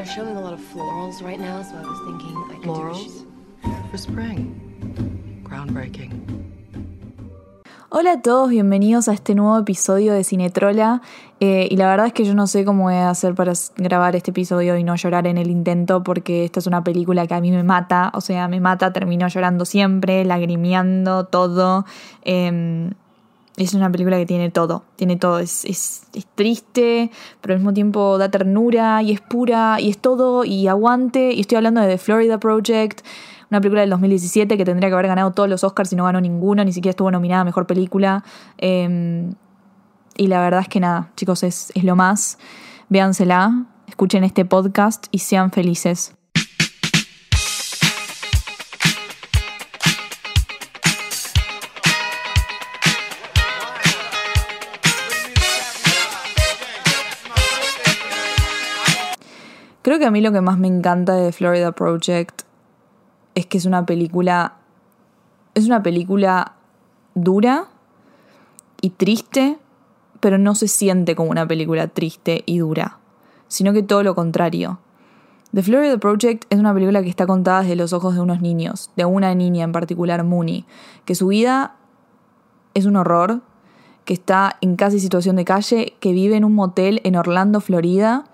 They're showing a lot of florals right now, so I was thinking I could do a Florals for spring. Groundbreaking. Hola a todos, bienvenidos a este nuevo episodio de Cinetrola. Eh, y la verdad es que yo no sé cómo voy a hacer para grabar este episodio y no llorar en el intento, porque esta es una película que a mí me mata, o sea, me mata, termino llorando siempre, lagrimeando, todo. Eh, es una película que tiene todo, tiene todo, es, es, triste, pero al mismo tiempo da ternura y es pura y es todo y aguante. Y estoy hablando de The Florida Project, una película del 2017 que tendría que haber ganado todos los Oscars y no ganó ninguno, ni siquiera estuvo nominada a Mejor Película. Eh, y la verdad es que nada, chicos, es, es lo más. Véansela, escuchen este podcast y sean felices. Creo que a mí lo que más me encanta de Florida Project es que es una película. Es una película dura y triste, pero no se siente como una película triste y dura, sino que todo lo contrario. The Florida Project es una película que está contada desde los ojos de unos niños, de una niña en particular, Mooney, que su vida es un horror, que está en casi situación de calle, que vive en un motel en Orlando, Florida,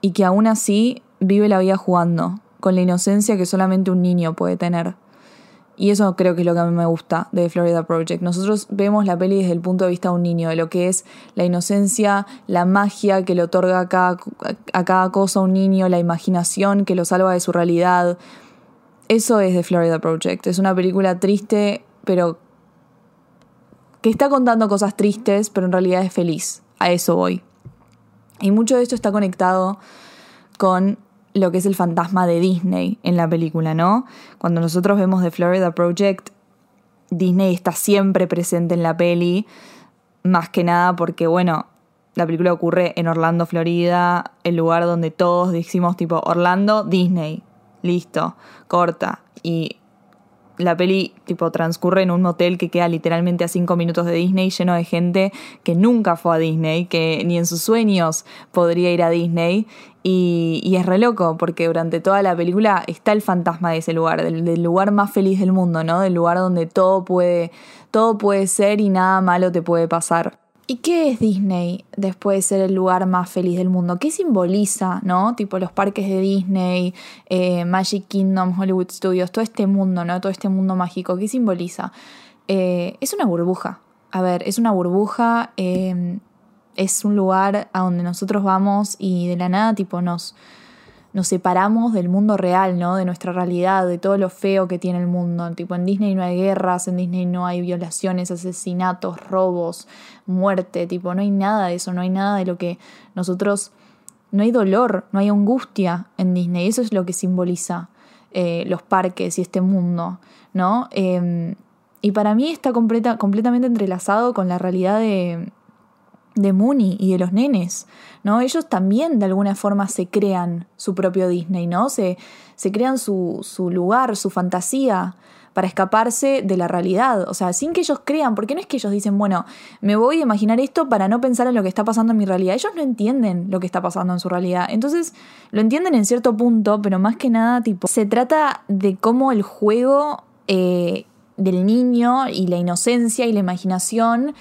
y que aún así vive la vida jugando, con la inocencia que solamente un niño puede tener. Y eso creo que es lo que a mí me gusta de Florida Project. Nosotros vemos la peli desde el punto de vista de un niño, de lo que es la inocencia, la magia que le otorga a cada, a cada cosa a un niño, la imaginación que lo salva de su realidad. Eso es de Florida Project. Es una película triste, pero que está contando cosas tristes, pero en realidad es feliz. A eso voy. Y mucho de esto está conectado con lo que es el fantasma de Disney en la película, ¿no? Cuando nosotros vemos The Florida Project, Disney está siempre presente en la peli, más que nada porque, bueno, la película ocurre en Orlando, Florida, el lugar donde todos decimos tipo Orlando, Disney, listo, corta. Y la peli tipo transcurre en un hotel que queda literalmente a cinco minutos de Disney, lleno de gente que nunca fue a Disney, que ni en sus sueños podría ir a Disney. Y, y es re loco, porque durante toda la película está el fantasma de ese lugar, del, del lugar más feliz del mundo, ¿no? Del lugar donde todo puede, todo puede ser y nada malo te puede pasar. ¿Y qué es Disney después de ser el lugar más feliz del mundo? ¿Qué simboliza, no? Tipo los parques de Disney, eh, Magic Kingdom, Hollywood Studios, todo este mundo, ¿no? Todo este mundo mágico. ¿Qué simboliza? Eh, es una burbuja. A ver, es una burbuja, eh, es un lugar a donde nosotros vamos y de la nada, tipo, nos, nos separamos del mundo real, ¿no? De nuestra realidad, de todo lo feo que tiene el mundo. Tipo, en Disney no hay guerras, en Disney no hay violaciones, asesinatos, robos, muerte, tipo, no hay nada de eso, no hay nada de lo que nosotros... No hay dolor, no hay angustia en Disney, eso es lo que simboliza eh, los parques y este mundo, ¿no? Eh, y para mí está completa, completamente entrelazado con la realidad de, de Mooney y de los nenes, ¿no? Ellos también de alguna forma se crean su propio Disney, ¿no? Se, se crean su, su lugar, su fantasía para escaparse de la realidad, o sea, sin que ellos crean, porque no es que ellos dicen, bueno, me voy a imaginar esto para no pensar en lo que está pasando en mi realidad, ellos no entienden lo que está pasando en su realidad, entonces lo entienden en cierto punto, pero más que nada, tipo, se trata de cómo el juego eh, del niño y la inocencia y la imaginación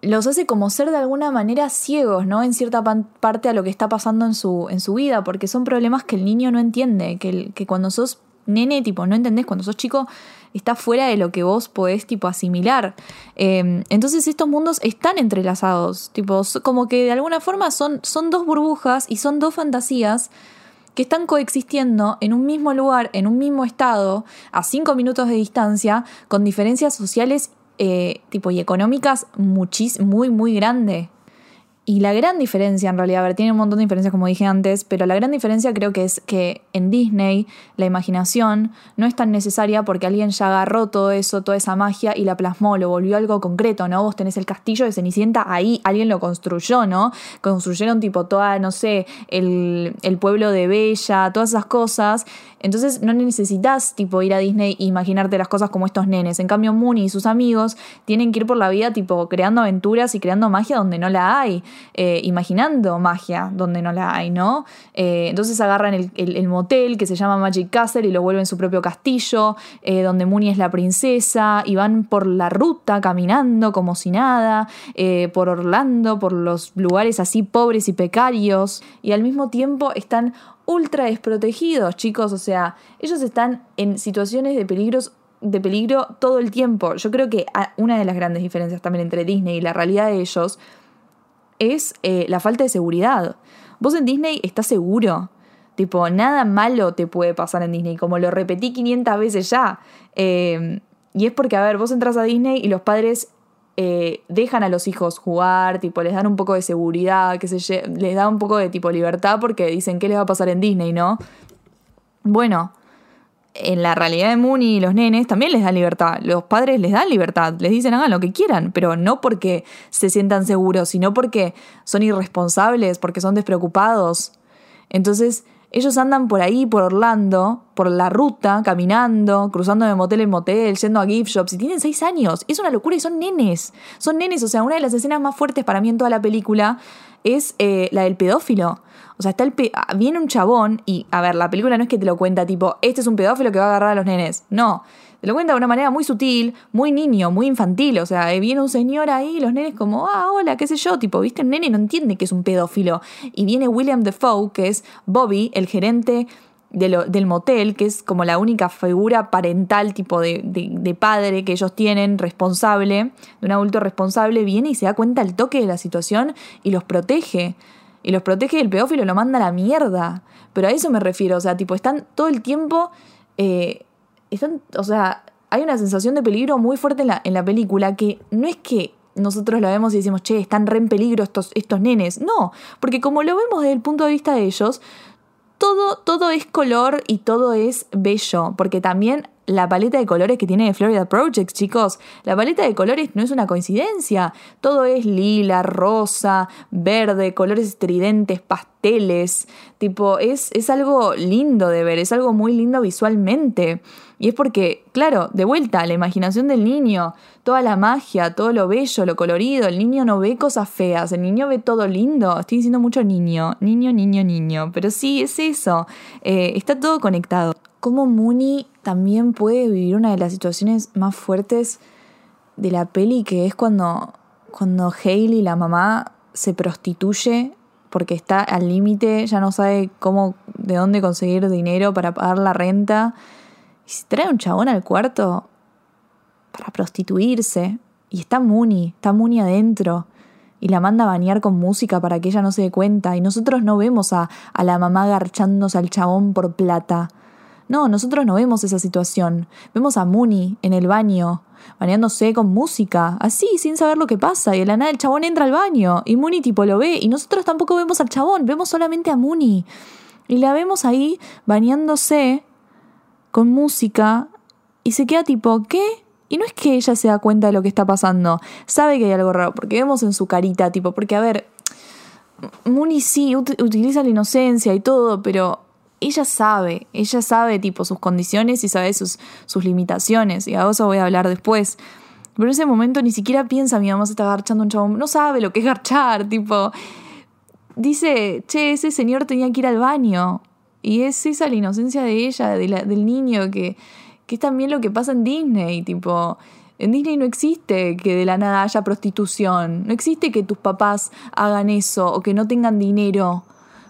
los hace como ser de alguna manera ciegos, ¿no? En cierta parte a lo que está pasando en su, en su vida, porque son problemas que el niño no entiende, que, que cuando sos nene, tipo, no entendés, cuando sos chico, está fuera de lo que vos podés, tipo, asimilar. Eh, entonces estos mundos están entrelazados, tipo, como que de alguna forma son, son dos burbujas y son dos fantasías que están coexistiendo en un mismo lugar, en un mismo estado, a cinco minutos de distancia, con diferencias sociales eh, tipo y económicas muy, muy grande. Y la gran diferencia, en realidad, a ver, tiene un montón de diferencias como dije antes, pero la gran diferencia creo que es que en Disney la imaginación no es tan necesaria porque alguien ya agarró todo eso, toda esa magia y la plasmó, lo volvió algo concreto, ¿no? Vos tenés el castillo de Cenicienta ahí, alguien lo construyó, ¿no? Construyeron tipo toda, no sé, el, el pueblo de Bella, todas esas cosas. Entonces no necesitas tipo ir a Disney e imaginarte las cosas como estos nenes. En cambio, Mooney y sus amigos tienen que ir por la vida tipo creando aventuras y creando magia donde no la hay. Eh, imaginando magia donde no la hay, ¿no? Eh, entonces agarran el, el, motel que se llama Magic Castle y lo vuelven su propio castillo, eh, donde Mooney es la princesa, y van por la ruta caminando como si nada, por Orlando, por los lugares así pobres y precarios, y al mismo tiempo están ultra desprotegidos, chicos, o sea, ellos están en situaciones de peligros de peligro todo el tiempo. Yo creo que una de las grandes diferencias también entre Disney y la realidad de ellos es eh, la falta de seguridad. Vos en Disney estás seguro. Tipo, nada malo te puede pasar en Disney, como lo repetí 500 veces ya. Em, y es porque, a ver, vos entras a Disney y los padres eh, dejan a los hijos jugar, tipo, les dan un poco de seguridad, que se les da un poco de tipo libertad porque dicen qué les va a pasar en Disney, ¿no? Bueno, en la realidad de Mooney y los nenes también les dan libertad. Los padres les dan libertad, les dicen hagan lo que quieran, pero no porque se sientan seguros, sino porque son irresponsables, porque son despreocupados. Entonces, ellos andan por ahí, por Orlando, por la ruta, caminando, cruzando de motel en motel, yendo a gift shops, y tienen seis años. Es una locura y son nenes. Son nenes, o sea, una de las escenas más fuertes para mí en toda la película es eh, la del pedófilo. O sea, está el ah, viene un chabón y, a ver, la película no es que te lo cuenta tipo, este es un pedófilo que va a agarrar a los nenes. No, te lo cuenta de una manera muy sutil, muy niño, muy infantil. O sea, eh, viene un señor ahí y los nenes como, ah, hola, qué sé yo, tipo, viste, un nene no entiende que es un pedófilo. Y viene William Defoe, que es Bobby, el gerente del motel, que es como la única figura parental, tipo de, de, padre que ellos tienen, responsable, de un adulto responsable, viene y se da cuenta al toque de la situación y los protege y los protege y el pedófilo lo manda a la mierda. Pero a eso me refiero, o sea, tipo, están todo el tiempo, eh, están, o sea, hay una sensación de peligro muy fuerte en la, en la película que no es que nosotros la vemos y decimos, che, están re en peligro estos, estos nenes. No, porque como lo vemos desde el punto de vista de ellos, todo, todo es color y todo es bello, porque también la paleta de colores que tiene Florida Project, chicos. La paleta de colores no es una coincidencia. Todo es lila, rosa, verde, colores estridentes, pasteles. Tipo, es, es algo lindo de ver, es algo muy lindo visualmente. Y es porque, claro, de vuelta, la imaginación del niño, toda la magia, todo lo bello, lo colorido, el niño no ve cosas feas, el niño ve todo lindo. Estoy diciendo mucho niño, niño, niño, niño. Pero sí, es eso. Eh, está todo conectado cómo Mooney también puede vivir una de las situaciones más fuertes de la peli, que es cuando, cuando Hailey, la mamá, se prostituye porque está al límite, ya no sabe cómo, de dónde conseguir dinero para pagar la renta. Y se trae un chabón al cuarto para prostituirse. Y está Mooney, está Mooney adentro. Y la manda a bañar con música para que ella no se dé cuenta. Y nosotros no vemos a, a la mamá garchándose al chabón por plata. No, nosotros no vemos esa situación. Vemos a Mooney en el baño, bañándose con música, así, sin saber lo que pasa. Y de la nada el chabón entra al baño y Mooney tipo lo ve. Y nosotros tampoco vemos al chabón, vemos solamente a Mooney. Y la vemos ahí bañándose con música y se queda tipo, ¿qué? Y no es que ella se da cuenta de lo que está pasando, sabe que hay algo raro, porque vemos en su carita, tipo, porque a ver, Mooney sí utiliza la inocencia y todo, pero ella sabe, ella sabe tipo sus condiciones y sabe sus, sus limitaciones, y a eso voy a hablar después. Pero en ese momento ni siquiera piensa mi mamá se está garchando un chabón, no sabe lo que es garchar, tipo, dice, che, ese señor tenía que ir al baño. Y es esa la inocencia de ella, de del niño, que, que es también lo que pasa en Disney, tipo, en Disney no existe que de la nada haya prostitución, no existe que tus papás hagan eso o que no tengan dinero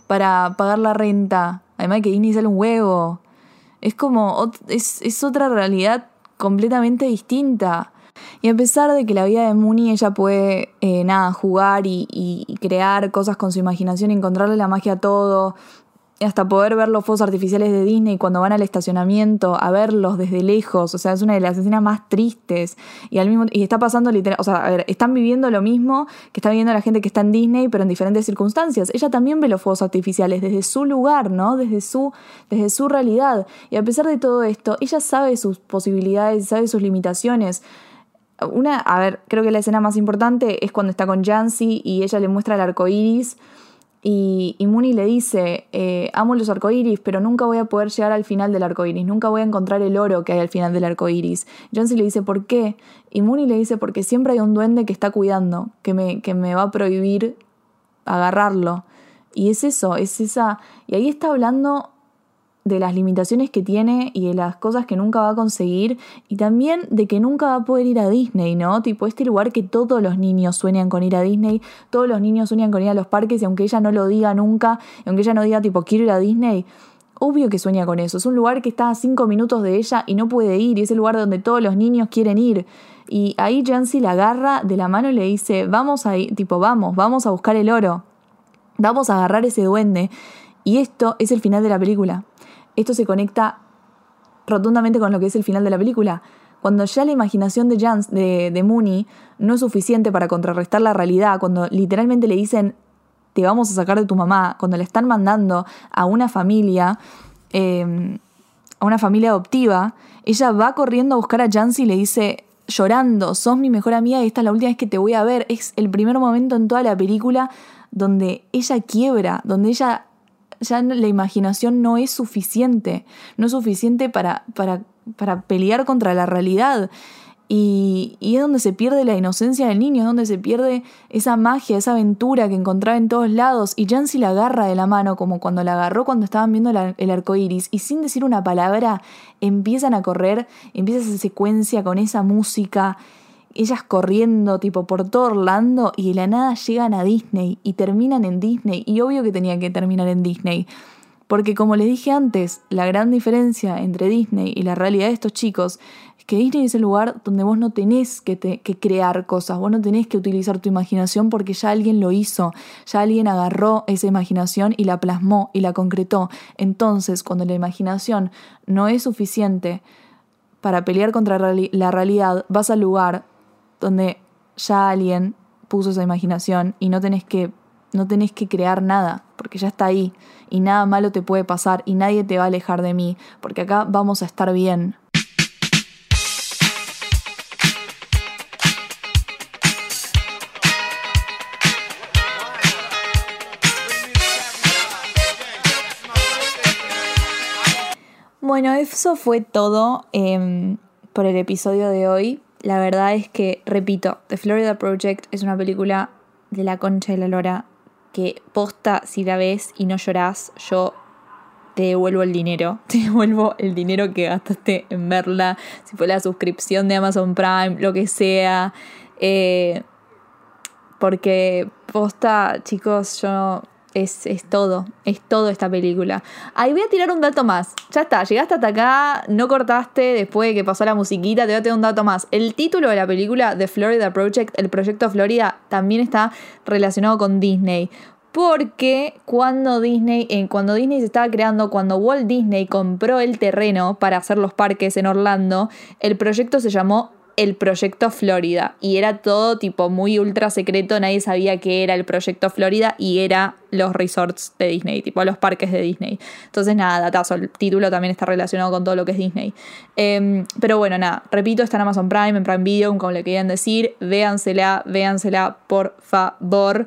para pagar la renta. Además de que Disney sale un huevo. Es como, es, es otra realidad completamente distinta. Y a pesar de que la vida de Mooney ella puede, eh, nada, jugar y, y, crear cosas con su imaginación, encontrarle la magia a todo, hasta poder ver los fuegos artificiales de Disney cuando van al estacionamiento, a verlos desde lejos, o sea, es una de las escenas más tristes y al mismo y está pasando literal, o sea, a ver, están viviendo lo mismo que está viviendo la gente que está en Disney, pero en diferentes circunstancias. Ella también ve los fuegos artificiales desde su lugar, ¿no? Desde su desde su realidad. Y a pesar de todo esto, ella sabe sus posibilidades, sabe sus limitaciones. Una, a ver, creo que la escena más importante es cuando está con Jancy y ella le muestra el arco iris y, y Mooney le dice, eh, amo los arcoíris, pero nunca voy a poder llegar al final del arco iris, nunca voy a encontrar el oro que hay al final del arco iris. Jonesy le dice, ¿por qué? Y Mooney le dice, porque siempre hay un duende que está cuidando, que me, que me va a prohibir agarrarlo. Y es eso, es esa... Y ahí está hablando de las limitaciones que tiene y de las cosas que nunca va a conseguir y también de que nunca va a poder ir a Disney, ¿no? Tipo este lugar que todos los niños sueñan con ir a Disney, todos los niños sueñan con ir a los parques y aunque ella no lo diga nunca, aunque ella no diga tipo quiero ir a Disney, obvio que sueña con eso. Es un lugar que está a cinco minutos de ella y no puede ir y es el lugar donde todos los niños quieren ir. Y ahí Jancy la agarra de la mano y le dice, vamos a ir, tipo, vamos, vamos a buscar el oro. Vamos a agarrar ese duende. Y esto es el final de la película esto se conecta rotundamente con lo que es el final de la película. Cuando ya la imaginación de, Jans, de, de Mooney no es suficiente para contrarrestar la realidad, cuando literalmente le dicen te vamos a sacar de tu mamá, cuando le están mandando a una familia, em, a una familia adoptiva, ella va corriendo a buscar a Jancy y le dice, llorando, sos mi mejor amiga y esta es la última vez que te voy a ver. Es el primer momento en toda la película donde ella quiebra, donde ella ya la imaginación no es suficiente, no es suficiente para, para, para pelear contra la realidad. Y, y, es donde se pierde la inocencia del niño, es donde se pierde esa magia, esa aventura que encontraba en todos lados. Y Jancy la agarra de la mano, como cuando la agarró cuando estaban viendo el arco iris, y sin decir una palabra empiezan a correr, empieza esa secuencia con esa música ellas corriendo tipo por todo Orlando y de la nada llegan a Disney y terminan en Disney y obvio que tenían que terminar en Disney. Porque como les dije antes, la gran diferencia entre Disney y la realidad de estos chicos es que Disney es el lugar donde vos no tenés que, que, crear cosas, vos no tenés que utilizar tu imaginación porque ya alguien lo hizo, ya alguien agarró esa imaginación y la plasmó y la concretó. Entonces, cuando la imaginación no es suficiente para pelear contra la realidad, vas al lugar donde ya alguien puso esa imaginación y no tenés que no tenés que crear nada, porque ya está ahí y nada malo te puede pasar y nadie te va a alejar de mí, porque acá vamos a estar bien. Bueno, eso fue todo em, por el episodio de hoy la verdad es que, repito, The Florida Project es una película de la concha de la lora que posta si la ves y no llorás, yo te devuelvo el dinero, te devuelvo el dinero que gastaste en verla, si fue la suscripción de Amazon Prime, lo que sea. Eh, porque posta, chicos, yo es, todo, es todo esta película. Ahí voy a tirar un dato más. Ya está, llegaste hasta acá, no cortaste después de que pasó la musiquita, te voy a tirar un dato más. El título de la película, The Florida Project, el proyecto Florida, también está relacionado con Disney. Porque cuando Disney, en, cuando Disney se estaba creando, cuando Walt Disney compró el terreno para hacer los parques en Orlando, el proyecto se llamó el proyecto Florida. Y era todo tipo muy ultra secreto, nadie sabía que era el proyecto Florida y era los resorts de Disney, tipo los parques de Disney. Entonces, nada, datazo, el título también está relacionado con todo lo que es Disney. Em, pero bueno, nada, repito, está en Amazon Prime, en Prime Video, como le querían decir, véansela, véansela, por favor.